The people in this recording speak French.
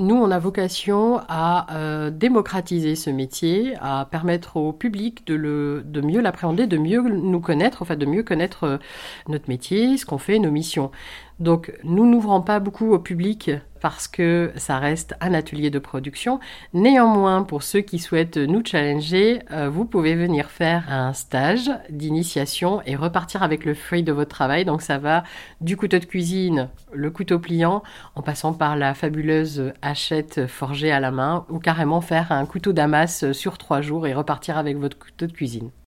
Nous, on a vocation à euh, démocratiser ce métier, à permettre au public de, le, de mieux l'appréhender, de mieux nous connaître, en fait, de mieux connaître euh, notre métier, ce qu'on fait, nos missions. Donc, nous n'ouvrons pas beaucoup au public parce que ça reste un atelier de production. Néanmoins, pour ceux qui souhaitent nous challenger, euh, vous pouvez venir faire un stage d'initiation et repartir avec le fruit de votre travail. Donc, ça va du couteau de cuisine, le couteau pliant, en passant par la fabuleuse hachette forgée à la main, ou carrément faire un couteau d'amas sur trois jours et repartir avec votre couteau de cuisine.